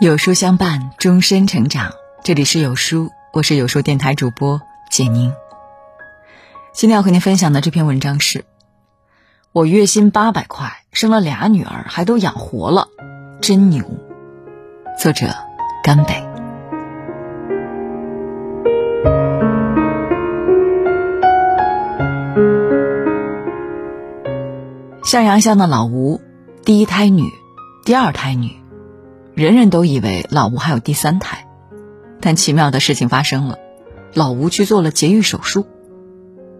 有书相伴，终身成长。这里是有书，我是有书电台主播简宁。今天要和您分享的这篇文章是：我月薪八百块，生了俩女儿，还都养活了，真牛。作者：甘北。向阳乡的老吴，第一胎女，第二胎女。人人都以为老吴还有第三胎，但奇妙的事情发生了，老吴去做了节育手术。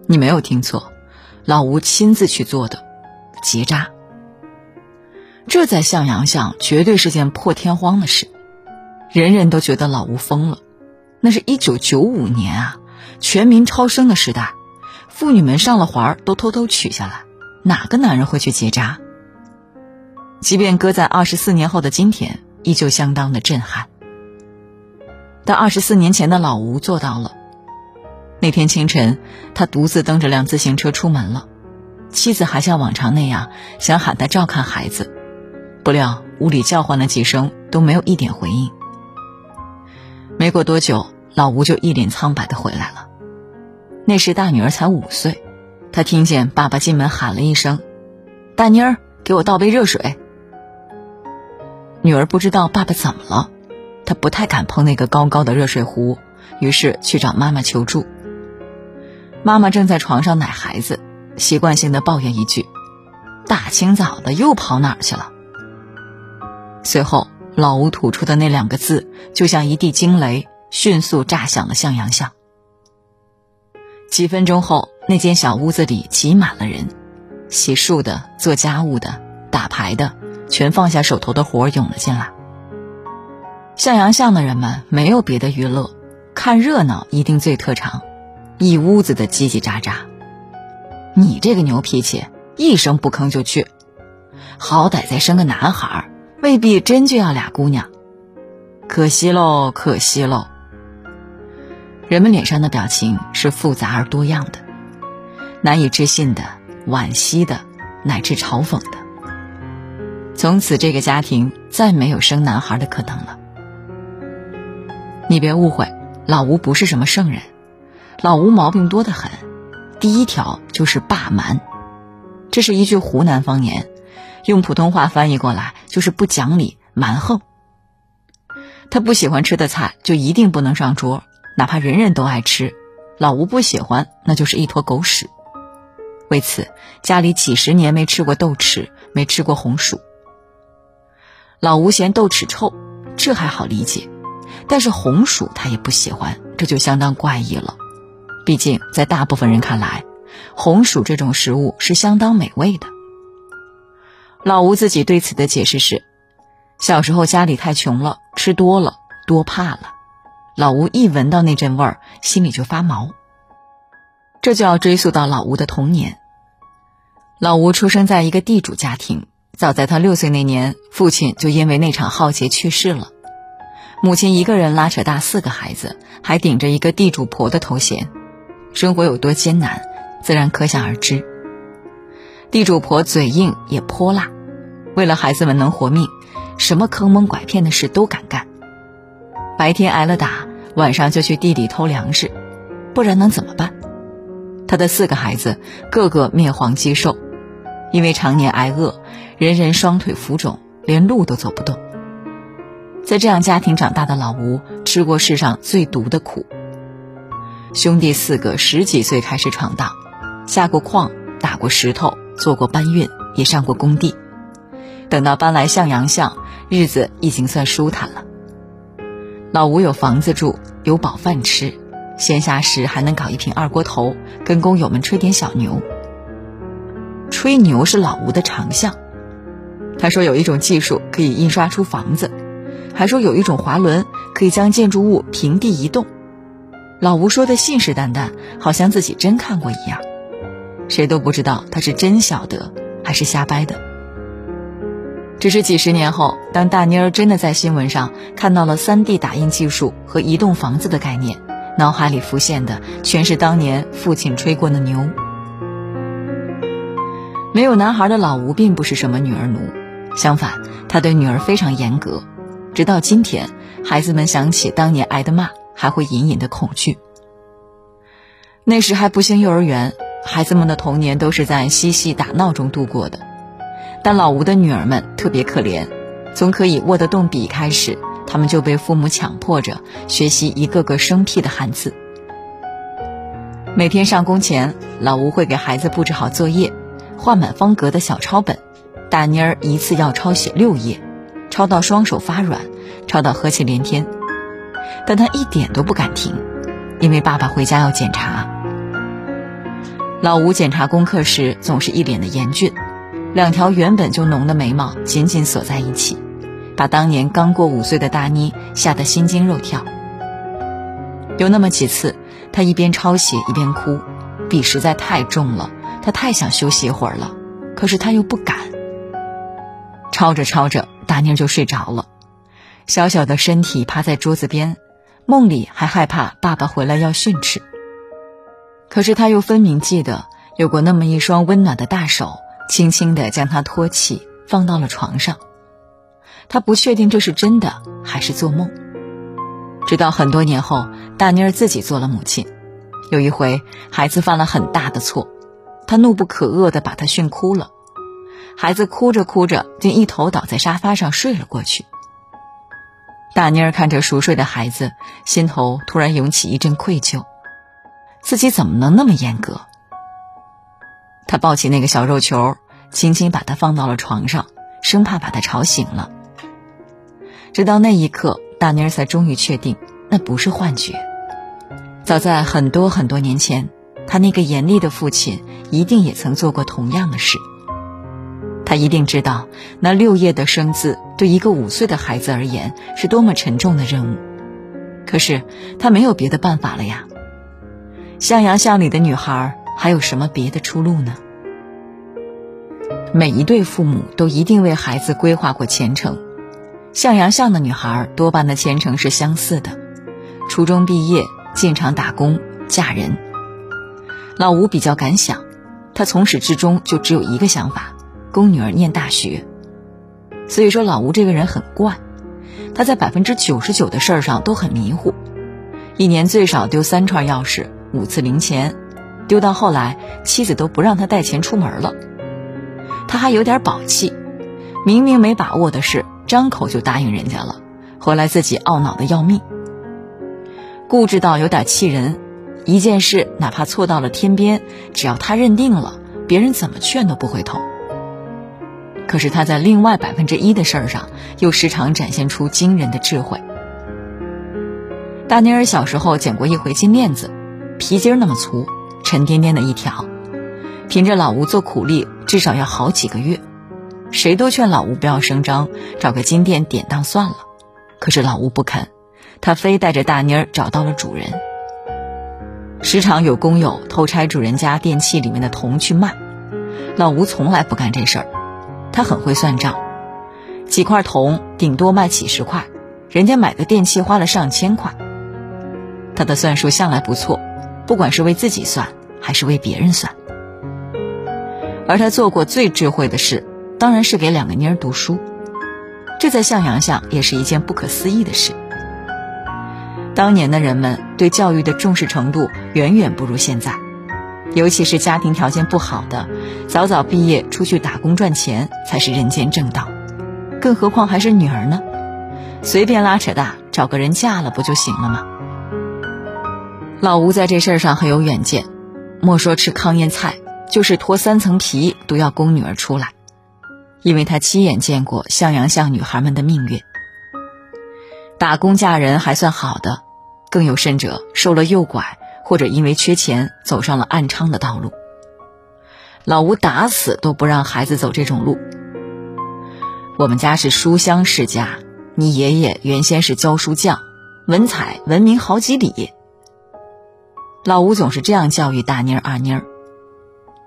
你没有听错，老吴亲自去做的结扎。这在向阳巷绝对是件破天荒的事，人人都觉得老吴疯了。那是一九九五年啊，全民超生的时代，妇女们上了环儿都偷偷取下来，哪个男人会去结扎？即便搁在二十四年后的今天。依旧相当的震撼。但二十四年前的老吴做到了。那天清晨，他独自蹬着辆自行车出门了，妻子还像往常那样想喊他照看孩子，不料屋里叫唤了几声都没有一点回应。没过多久，老吴就一脸苍白的回来了。那时大女儿才五岁，她听见爸爸进门喊了一声：“大妮儿，给我倒杯热水。”女儿不知道爸爸怎么了，她不太敢碰那个高高的热水壶，于是去找妈妈求助。妈妈正在床上奶孩子，习惯性的抱怨一句：“大清早的又跑哪儿去了？”随后，老吴吐出的那两个字，就像一地惊雷，迅速炸响了向阳巷。几分钟后，那间小屋子里挤满了人，洗漱的、做家务的、打牌的。全放下手头的活涌了进来。向阳巷的人们没有别的娱乐，看热闹一定最特长，一屋子的叽叽喳喳。你这个牛脾气，一声不吭就去，好歹再生个男孩，未必真就要俩姑娘。可惜喽，可惜喽。人们脸上的表情是复杂而多样的，难以置信的、惋惜的，乃至嘲讽的。从此，这个家庭再没有生男孩的可能了。你别误会，老吴不是什么圣人，老吴毛病多得很。第一条就是霸蛮，这是一句湖南方言，用普通话翻译过来就是不讲理、蛮横。他不喜欢吃的菜就一定不能上桌，哪怕人人都爱吃，老吴不喜欢那就是一坨狗屎。为此，家里几十年没吃过豆豉，没吃过红薯。老吴嫌豆豉臭，这还好理解，但是红薯他也不喜欢，这就相当怪异了。毕竟在大部分人看来，红薯这种食物是相当美味的。老吴自己对此的解释是：小时候家里太穷了，吃多了多怕了。老吴一闻到那阵味儿，心里就发毛。这就要追溯到老吴的童年。老吴出生在一个地主家庭。早在他六岁那年，父亲就因为那场浩劫去世了。母亲一个人拉扯大四个孩子，还顶着一个地主婆的头衔，生活有多艰难，自然可想而知。地主婆嘴硬也泼辣，为了孩子们能活命，什么坑蒙拐骗的事都敢干。白天挨了打，晚上就去地里偷粮食，不然能怎么办？他的四个孩子个个面黄肌瘦。因为常年挨饿，人人双腿浮肿，连路都走不动。在这样家庭长大的老吴，吃过世上最毒的苦。兄弟四个十几岁开始闯荡，下过矿，打过石头，做过搬运，也上过工地。等到搬来向阳巷，日子已经算舒坦了。老吴有房子住，有饱饭吃，闲暇时还能搞一瓶二锅头，跟工友们吹点小牛。吹牛是老吴的长项。他说有一种技术可以印刷出房子，还说有一种滑轮可以将建筑物平地移动。老吴说的信誓旦旦，好像自己真看过一样。谁都不知道他是真晓得还是瞎掰的。只是几十年后，当大妮儿真的在新闻上看到了 3D 打印技术和移动房子的概念，脑海里浮现的全是当年父亲吹过的牛。没有男孩的老吴并不是什么女儿奴，相反，他对女儿非常严格，直到今天，孩子们想起当年挨的骂，还会隐隐的恐惧。那时还不兴幼儿园，孩子们的童年都是在嬉戏打闹中度过的。但老吴的女儿们特别可怜，从可以握得动笔开始，他们就被父母强迫着学习一个个生僻的汉字。每天上工前，老吴会给孩子布置好作业，画满方格的小抄本，大妮儿一次要抄写六页，抄到双手发软，抄到呵气连天。但她一点都不敢停，因为爸爸回家要检查。老吴检查功课时总是一脸的严峻，两条原本就浓的眉毛紧紧锁在一起，把当年刚过五岁的大妮吓得心惊肉跳。有那么几次，他一边抄写一边哭，笔实在太重了，他太想休息一会儿了，可是他又不敢。抄着抄着，大妮就睡着了，小小的身体趴在桌子边，梦里还害怕爸爸回来要训斥。可是他又分明记得有过那么一双温暖的大手，轻轻地将他托起，放到了床上。他不确定这是真的还是做梦。直到很多年后，大妮儿自己做了母亲，有一回孩子犯了很大的错，他怒不可遏地把他训哭了。孩子哭着哭着，竟一头倒在沙发上睡了过去。大妮儿看着熟睡的孩子，心头突然涌起一阵愧疚。自己怎么能那么严格？他抱起那个小肉球，轻轻把它放到了床上，生怕把它吵醒了。直到那一刻，大妮儿才终于确定那不是幻觉。早在很多很多年前，他那个严厉的父亲一定也曾做过同样的事。他一定知道那六页的生字对一个五岁的孩子而言是多么沉重的任务。可是他没有别的办法了呀。向阳巷里的女孩还有什么别的出路呢？每一对父母都一定为孩子规划过前程。向阳巷的女孩多半的前程是相似的：初中毕业，进厂打工，嫁人。老吴比较敢想，他从始至终就只有一个想法：供女儿念大学。所以说，老吴这个人很怪，他在百分之九十九的事儿上都很迷糊，一年最少丢三串钥匙。五次零钱，丢到后来，妻子都不让他带钱出门了。他还有点宝气，明明没把握的事，张口就答应人家了，回来自己懊恼的要命。固执到有点气人，一件事哪怕错到了天边，只要他认定了，别人怎么劝都不回头。可是他在另外百分之一的事儿上，又时常展现出惊人的智慧。大妮儿小时候捡过一回金链子。皮筋那么粗，沉甸甸的一条，凭着老吴做苦力，至少要好几个月。谁都劝老吴不要声张，找个金店典当算了。可是老吴不肯，他非带着大妮儿找到了主人。时常有工友偷拆主人家电器里面的铜去卖，老吴从来不干这事儿。他很会算账，几块铜顶多卖几十块，人家买个电器花了上千块。他的算术向来不错。不管是为自己算，还是为别人算，而他做过最智慧的事，当然是给两个妮儿读书。这在向阳下也是一件不可思议的事。当年的人们对教育的重视程度远远不如现在，尤其是家庭条件不好的，早早毕业出去打工赚钱才是人间正道。更何况还是女儿呢？随便拉扯大，找个人嫁了不就行了吗？老吴在这事儿上很有远见，莫说吃糠咽菜，就是脱三层皮都要供女儿出来，因为他亲眼见过向阳巷女孩们的命运。打工嫁人还算好的，更有甚者受了诱拐，或者因为缺钱走上了暗娼的道路。老吴打死都不让孩子走这种路。我们家是书香世家，你爷爷原先是教书匠，文采闻名好几里。老吴总是这样教育大妮儿、二妮儿：“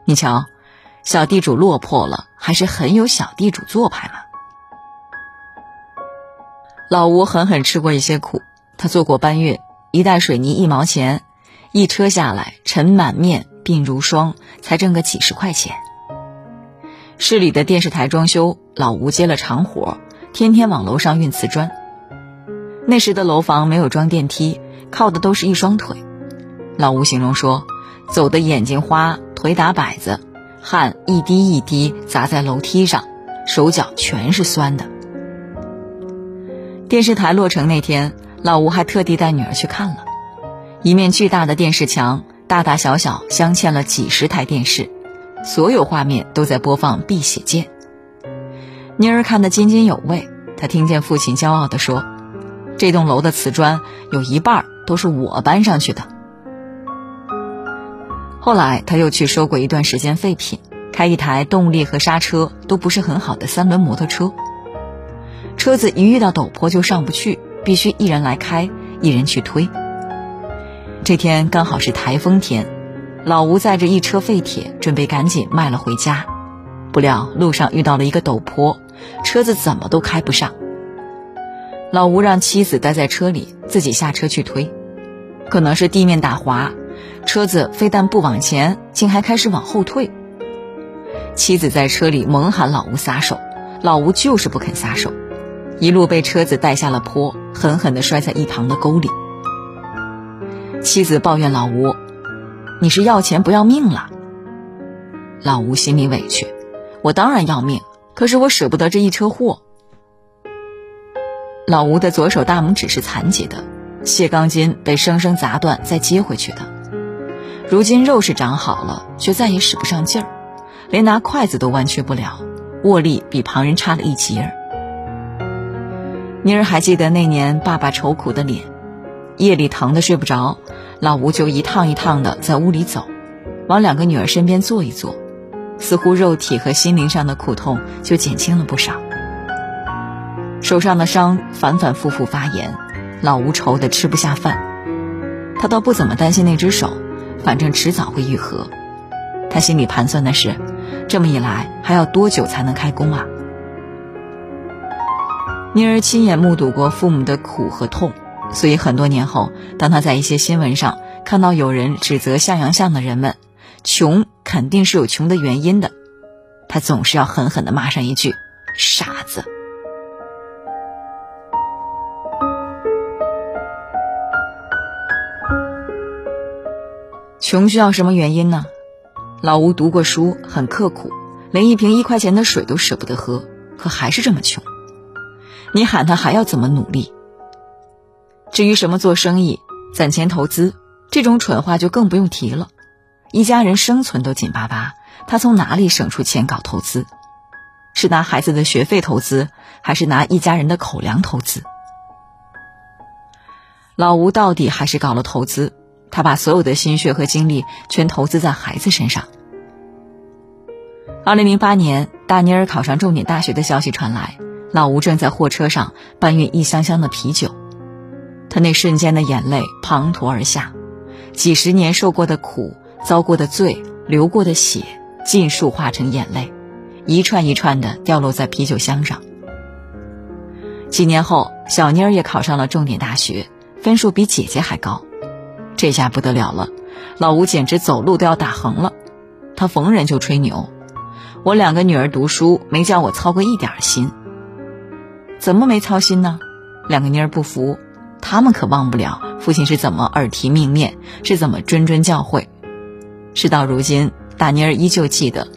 你瞧，小地主落魄了，还是很有小地主做派嘛。”老吴狠狠吃过一些苦，他做过搬运，一袋水泥一毛钱，一车下来尘满面，鬓如霜，才挣个几十块钱。市里的电视台装修，老吴接了长活，天天往楼上运瓷砖，那时的楼房没有装电梯，靠的都是一双腿。老吴形容说：“走的眼睛花，腿打摆子，汗一滴一滴砸在楼梯上，手脚全是酸的。”电视台落成那天，老吴还特地带女儿去看了。一面巨大的电视墙，大大小小镶嵌了几十台电视，所有画面都在播放《碧血剑》。妮儿看得津津有味，她听见父亲骄傲地说：“这栋楼的瓷砖有一半都是我搬上去的。”后来他又去收过一段时间废品，开一台动力和刹车都不是很好的三轮摩托车。车子一遇到陡坡就上不去，必须一人来开，一人去推。这天刚好是台风天，老吴载着一车废铁，准备赶紧卖了回家。不料路上遇到了一个陡坡，车子怎么都开不上。老吴让妻子待在车里，自己下车去推。可能是地面打滑，车子非但不往前，竟还开始往后退。妻子在车里猛喊老吴撒手，老吴就是不肯撒手，一路被车子带下了坡，狠狠地摔在一旁的沟里。妻子抱怨老吴：“你是要钱不要命了？”老吴心里委屈：“我当然要命，可是我舍不得这一车货。”老吴的左手大拇指是残疾的，卸钢筋被生生砸断再接回去的。如今肉是长好了，却再也使不上劲儿，连拿筷子都弯曲不了，握力比旁人差了一截儿。妮儿还记得那年爸爸愁苦的脸。夜里疼得睡不着，老吴就一趟一趟的在屋里走，往两个女儿身边坐一坐，似乎肉体和心灵上的苦痛就减轻了不少。手上的伤反反复复发炎，老吴愁得吃不下饭。他倒不怎么担心那只手，反正迟早会愈合。他心里盘算的是，这么一来还要多久才能开工啊？妮儿亲眼目睹过父母的苦和痛。所以很多年后，当他在一些新闻上看到有人指责向阳巷的人们，穷肯定是有穷的原因的，他总是要狠狠地骂上一句“傻子”。穷需要什么原因呢？老吴读过书，很刻苦，连一瓶一块钱的水都舍不得喝，可还是这么穷。你喊他还要怎么努力？至于什么做生意、攒钱投资这种蠢话就更不用提了。一家人生存都紧巴巴，他从哪里省出钱搞投资？是拿孩子的学费投资，还是拿一家人的口粮投资？老吴到底还是搞了投资，他把所有的心血和精力全投资在孩子身上。二零零八年，大妮儿考上重点大学的消息传来，老吴正在货车上搬运一箱箱的啤酒。他那瞬间的眼泪滂沱而下，几十年受过的苦、遭过的罪、流过的血，尽数化成眼泪，一串一串的掉落在啤酒箱上。几年后，小妮儿也考上了重点大学，分数比姐姐还高，这下不得了了，老吴简直走路都要打横了。他逢人就吹牛：“我两个女儿读书没叫我操过一点心。”怎么没操心呢？两个妮儿不服。他们可忘不了父亲是怎么耳提命面，是怎么谆谆教诲。事到如今，大妮儿依旧记得，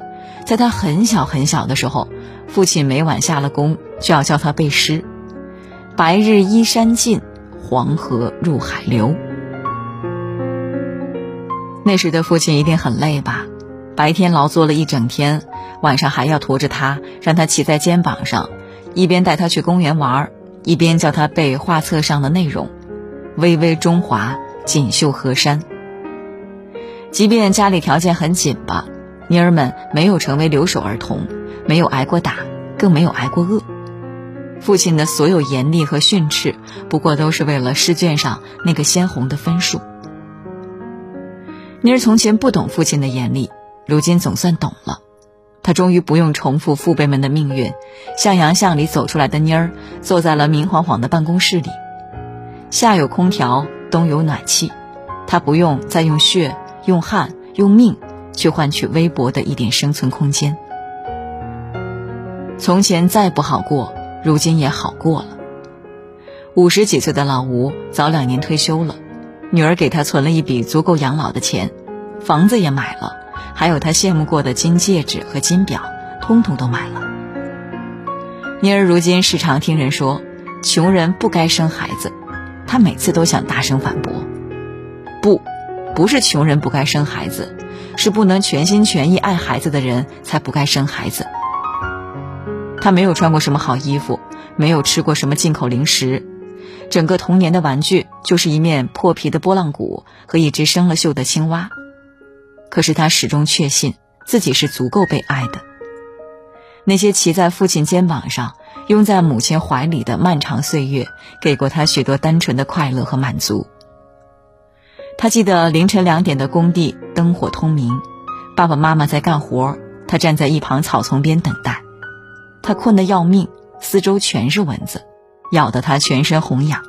在他很小很小的时候，父亲每晚下了工就要教他背诗：“白日依山尽，黄河入海流。”那时的父亲一定很累吧？白天劳作了一整天，晚上还要驮着他，让他骑在肩膀上，一边带他去公园玩儿。一边叫他背画册上的内容：“巍巍中华，锦绣河山。”即便家里条件很紧吧，妮儿们没有成为留守儿童，没有挨过打，更没有挨过饿。父亲的所有严厉和训斥，不过都是为了试卷上那个鲜红的分数。妮儿从前不懂父亲的严厉，如今总算懂了。他终于不用重复父辈们的命运，向阳巷里走出来的妮儿，坐在了明晃晃的办公室里。夏有空调，冬有暖气，他不用再用血、用汗、用命去换取微薄的一点生存空间。从前再不好过，如今也好过了。五十几岁的老吴早两年退休了，女儿给他存了一笔足够养老的钱，房子也买了，还有他羡慕过的金戒指和金表，通通都买了。妮儿如今时常听人说，穷人不该生孩子，她每次都想大声反驳：不，不是穷人不该生孩子，是不能全心全意爱孩子的人才不该生孩子。他没有穿过什么好衣服，没有吃过什么进口零食。整个童年的玩具就是一面破皮的拨浪鼓和一只生了锈的青蛙，可是他始终确信自己是足够被爱的。那些骑在父亲肩膀上、拥在母亲怀里的漫长岁月，给过他许多单纯的快乐和满足。他记得凌晨两点的工地灯火通明，爸爸妈妈在干活，他站在一旁草丛边等待。他困得要命，四周全是蚊子。咬得他全身红痒，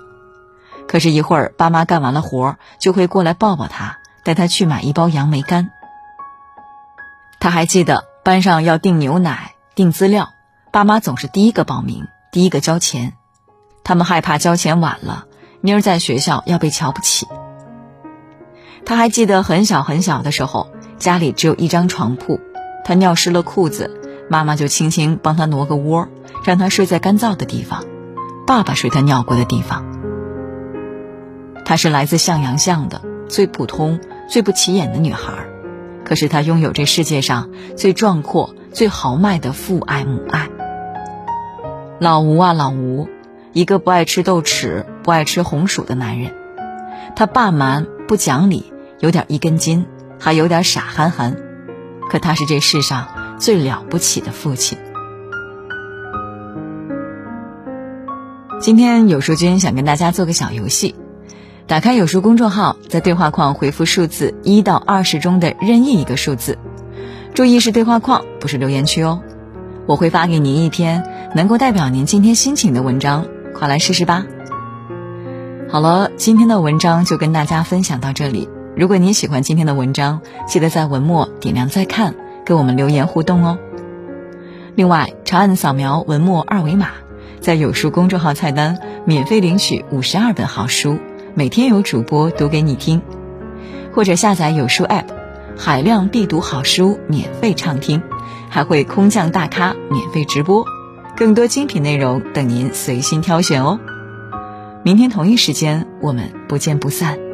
可是，一会儿爸妈干完了活，就会过来抱抱他，带他去买一包杨梅干。他还记得班上要订牛奶、订资料，爸妈总是第一个报名，第一个交钱。他们害怕交钱晚了，妮儿在学校要被瞧不起。他还记得很小很小的时候，家里只有一张床铺，他尿湿了裤子，妈妈就轻轻帮他挪个窝，让他睡在干燥的地方。爸爸睡他尿过的地方。她是来自向阳巷的最普通、最不起眼的女孩，可是他拥有这世界上最壮阔、最豪迈的父爱母爱。老吴啊，老吴，一个不爱吃豆豉、不爱吃红薯的男人。他霸蛮不讲理，有点一根筋，还有点傻憨憨。可他是这世上最了不起的父亲。今天有书君想跟大家做个小游戏，打开有书公众号，在对话框回复数字一到二十中的任意一个数字，注意是对话框，不是留言区哦。我会发给您一篇能够代表您今天心情的文章，快来试试吧。好了，今天的文章就跟大家分享到这里。如果您喜欢今天的文章，记得在文末点亮再看，跟我们留言互动哦。另外，长按扫描文末二维码。在有书公众号菜单免费领取五十二本好书，每天有主播读给你听，或者下载有书 App，海量必读好书免费畅听，还会空降大咖免费直播，更多精品内容等您随心挑选哦。明天同一时间我们不见不散。